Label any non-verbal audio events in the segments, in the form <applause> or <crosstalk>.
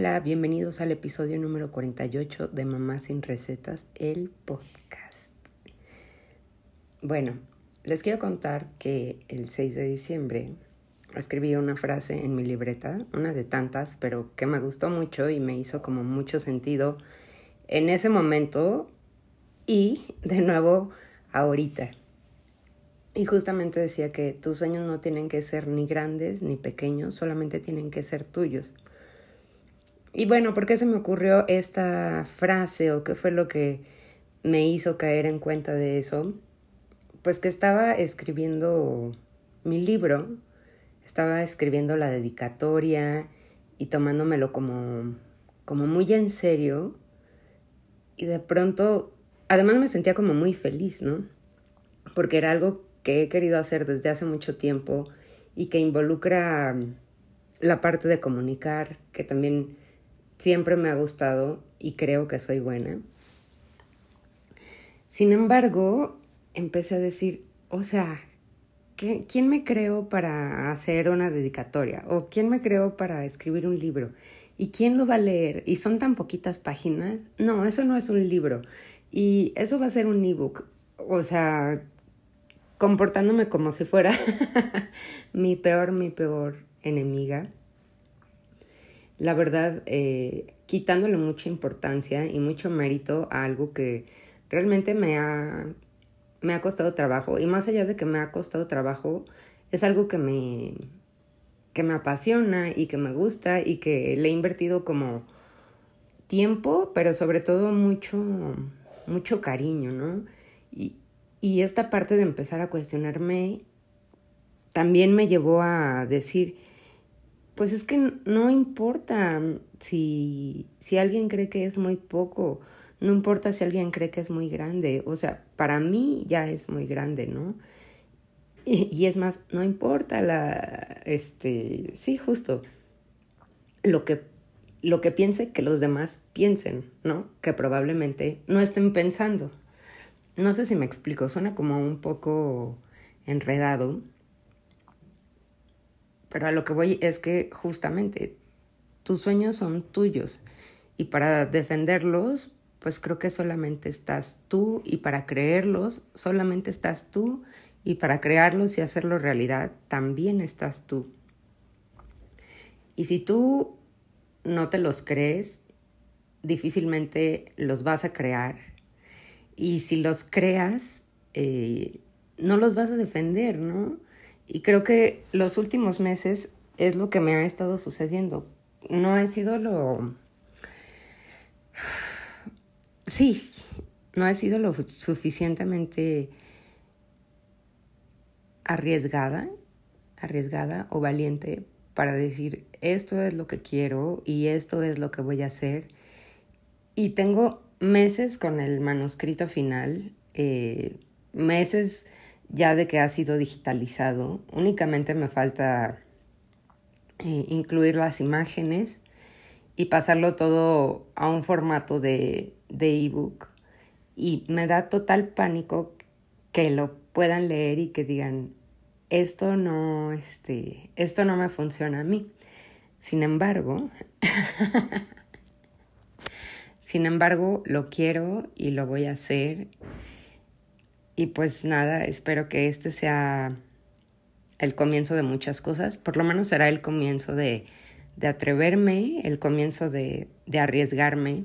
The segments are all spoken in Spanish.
Hola, bienvenidos al episodio número 48 de Mamá sin Recetas, el podcast. Bueno, les quiero contar que el 6 de diciembre escribí una frase en mi libreta, una de tantas, pero que me gustó mucho y me hizo como mucho sentido en ese momento y de nuevo ahorita. Y justamente decía que tus sueños no tienen que ser ni grandes ni pequeños, solamente tienen que ser tuyos. Y bueno, ¿por qué se me ocurrió esta frase o qué fue lo que me hizo caer en cuenta de eso? Pues que estaba escribiendo mi libro, estaba escribiendo la dedicatoria y tomándomelo como, como muy en serio. Y de pronto, además me sentía como muy feliz, ¿no? Porque era algo que he querido hacer desde hace mucho tiempo y que involucra la parte de comunicar, que también siempre me ha gustado y creo que soy buena. Sin embargo, empecé a decir, o sea, ¿quién me creo para hacer una dedicatoria? ¿O quién me creo para escribir un libro? ¿Y quién lo va a leer? ¿Y son tan poquitas páginas? No, eso no es un libro. Y eso va a ser un ebook. O sea, comportándome como si fuera <laughs> mi peor, mi peor enemiga la verdad, eh, quitándole mucha importancia y mucho mérito a algo que realmente me ha, me ha costado trabajo. Y más allá de que me ha costado trabajo, es algo que me, que me apasiona y que me gusta y que le he invertido como tiempo, pero sobre todo mucho, mucho cariño, ¿no? Y, y esta parte de empezar a cuestionarme también me llevó a decir, pues es que no importa si, si alguien cree que es muy poco, no importa si alguien cree que es muy grande, o sea, para mí ya es muy grande, ¿no? Y, y, es más, no importa la, este, sí, justo, lo que, lo que piense que los demás piensen, ¿no? Que probablemente no estén pensando. No sé si me explico, suena como un poco enredado, pero a lo que voy es que justamente tus sueños son tuyos y para defenderlos, pues creo que solamente estás tú y para creerlos, solamente estás tú y para crearlos y hacerlos realidad, también estás tú. Y si tú no te los crees, difícilmente los vas a crear. Y si los creas, eh, no los vas a defender, ¿no? Y creo que los últimos meses es lo que me ha estado sucediendo. No ha sido lo... Sí, no ha sido lo suficientemente arriesgada, arriesgada o valiente para decir esto es lo que quiero y esto es lo que voy a hacer. Y tengo meses con el manuscrito final, eh, meses ya de que ha sido digitalizado. Únicamente me falta eh, incluir las imágenes y pasarlo todo a un formato de ebook. y me da total pánico que lo puedan leer y que digan, esto no, este, esto no me funciona a mí. Sin embargo, <laughs> sin embargo, lo quiero y lo voy a hacer y pues nada, espero que este sea el comienzo de muchas cosas. Por lo menos será el comienzo de, de atreverme, el comienzo de, de arriesgarme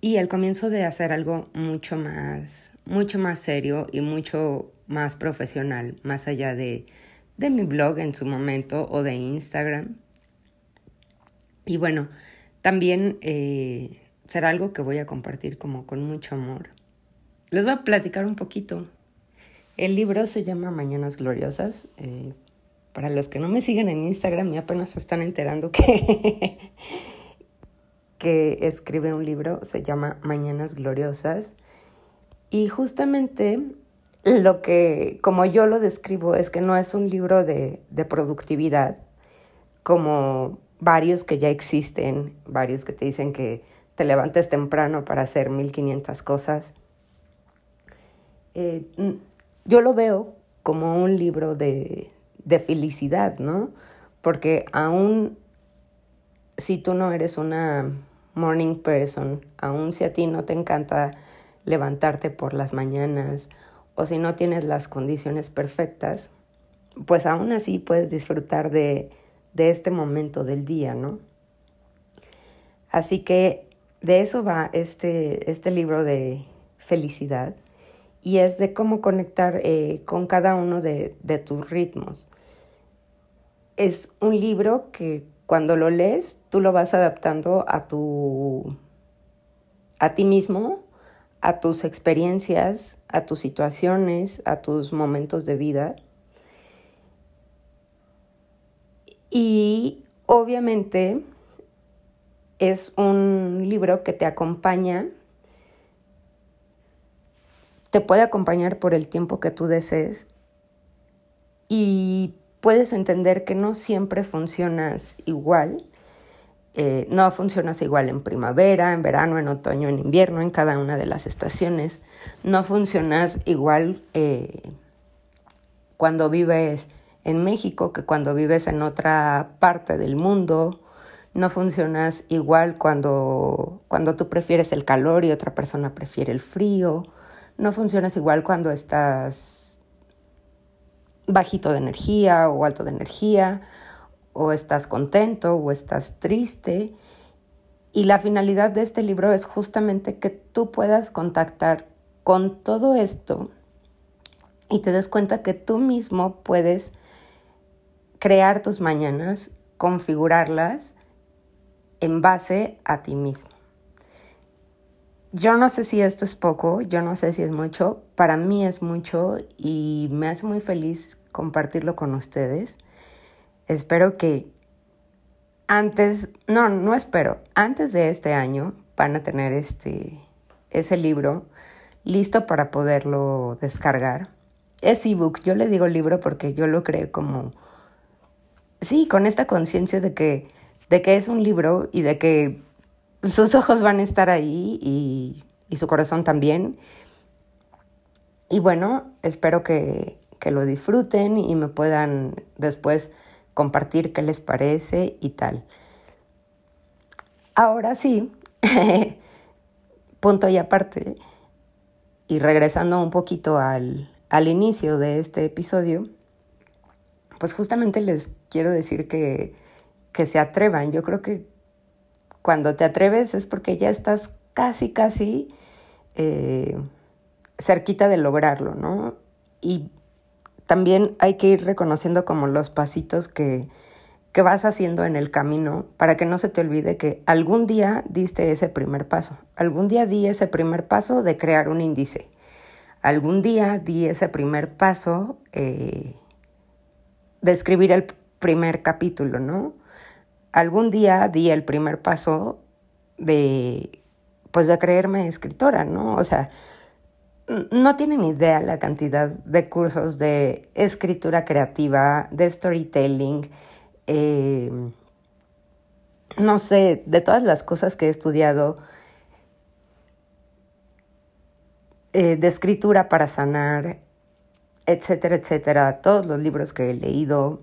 y el comienzo de hacer algo mucho más, mucho más serio y mucho más profesional, más allá de, de mi blog en su momento o de Instagram. Y bueno, también eh, será algo que voy a compartir como con mucho amor. Les voy a platicar un poquito. El libro se llama Mañanas Gloriosas. Eh, para los que no me siguen en Instagram y apenas se están enterando que, <laughs> que escribe un libro, se llama Mañanas Gloriosas. Y justamente lo que, como yo lo describo, es que no es un libro de, de productividad, como varios que ya existen, varios que te dicen que te levantes temprano para hacer 1500 cosas eh, yo lo veo como un libro de, de felicidad, ¿no? Porque aún si tú no eres una morning person, aun si a ti no te encanta levantarte por las mañanas o si no tienes las condiciones perfectas, pues aún así puedes disfrutar de, de este momento del día, ¿no? Así que de eso va este, este libro de felicidad y es de cómo conectar eh, con cada uno de, de tus ritmos. Es un libro que cuando lo lees tú lo vas adaptando a tu a ti mismo, a tus experiencias, a tus situaciones, a tus momentos de vida. Y obviamente es un libro que te acompaña, te puede acompañar por el tiempo que tú desees y puedes entender que no siempre funcionas igual. Eh, no funcionas igual en primavera, en verano, en otoño, en invierno, en cada una de las estaciones. No funcionas igual eh, cuando vives en México que cuando vives en otra parte del mundo no funcionas igual cuando, cuando tú prefieres el calor y otra persona prefiere el frío, no funcionas igual cuando estás bajito de energía o alto de energía, o estás contento o estás triste. Y la finalidad de este libro es justamente que tú puedas contactar con todo esto y te des cuenta que tú mismo puedes crear tus mañanas, configurarlas en base a ti mismo. Yo no sé si esto es poco, yo no sé si es mucho, para mí es mucho y me hace muy feliz compartirlo con ustedes. Espero que antes, no, no espero, antes de este año van a tener este, ese libro listo para poderlo descargar. Es ebook, yo le digo libro porque yo lo creo como, sí, con esta conciencia de que de que es un libro y de que sus ojos van a estar ahí y, su corazón también. Y bueno, espero que, que lo disfruten y me puedan después compartir qué les parece y tal. Ahora sí, <laughs> punto y aparte, y regresando un poquito al, al inicio de este episodio, pues justamente les quiero decir que que se atrevan. Yo creo que cuando te atreves es porque ya estás casi, casi eh, cerquita de lograrlo, ¿no? Y también hay que ir reconociendo como los pasitos que, que vas haciendo en el camino para que no se te olvide que algún día diste ese primer paso. Algún día di ese primer paso de crear un índice. Algún día di ese primer paso eh, de escribir el primer capítulo, ¿no? Algún día di el primer paso de, pues de creerme escritora, ¿no? O sea, no tienen idea la cantidad de cursos de escritura creativa, de storytelling, eh, no sé, de todas las cosas que he estudiado, eh, de escritura para sanar, etcétera, etcétera, todos los libros que he leído,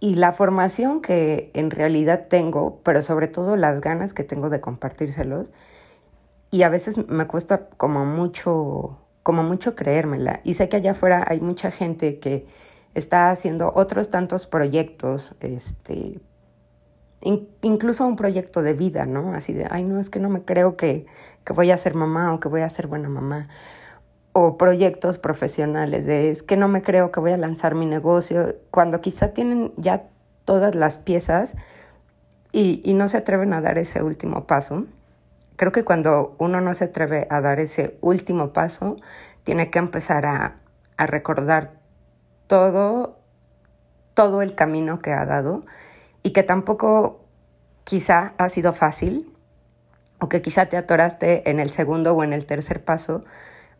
y la formación que en realidad tengo, pero sobre todo las ganas que tengo de compartírselos, y a veces me cuesta como mucho, como mucho creérmela. Y sé que allá afuera hay mucha gente que está haciendo otros tantos proyectos, este, incluso un proyecto de vida, ¿no? Así de, ay, no, es que no me creo que, que voy a ser mamá o que voy a ser buena mamá o proyectos profesionales, de es que no me creo que voy a lanzar mi negocio, cuando quizá tienen ya todas las piezas y, y no se atreven a dar ese último paso. Creo que cuando uno no se atreve a dar ese último paso, tiene que empezar a, a recordar todo, todo el camino que ha dado y que tampoco quizá ha sido fácil o que quizá te atoraste en el segundo o en el tercer paso,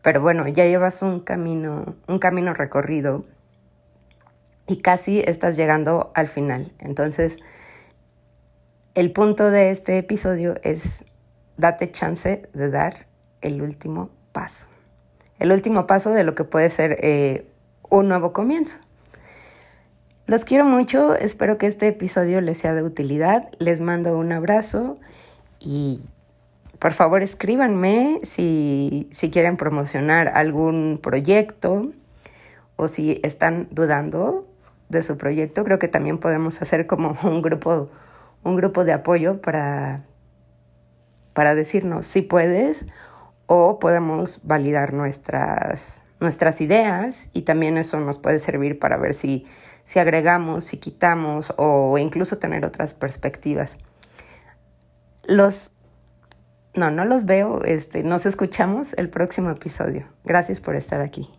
pero bueno, ya llevas un camino, un camino recorrido y casi estás llegando al final. Entonces, el punto de este episodio es date chance de dar el último paso. El último paso de lo que puede ser eh, un nuevo comienzo. Los quiero mucho, espero que este episodio les sea de utilidad. Les mando un abrazo y por favor escríbanme si, si quieren promocionar algún proyecto o si están dudando de su proyecto. Creo que también podemos hacer como <laughs> un grupo, un grupo de apoyo para, para decirnos si puedes o podemos validar nuestras, nuestras ideas y también eso nos puede servir para ver si si agregamos, si quitamos o incluso tener otras perspectivas. Los no, no los veo, este, nos escuchamos el próximo episodio. Gracias por estar aquí.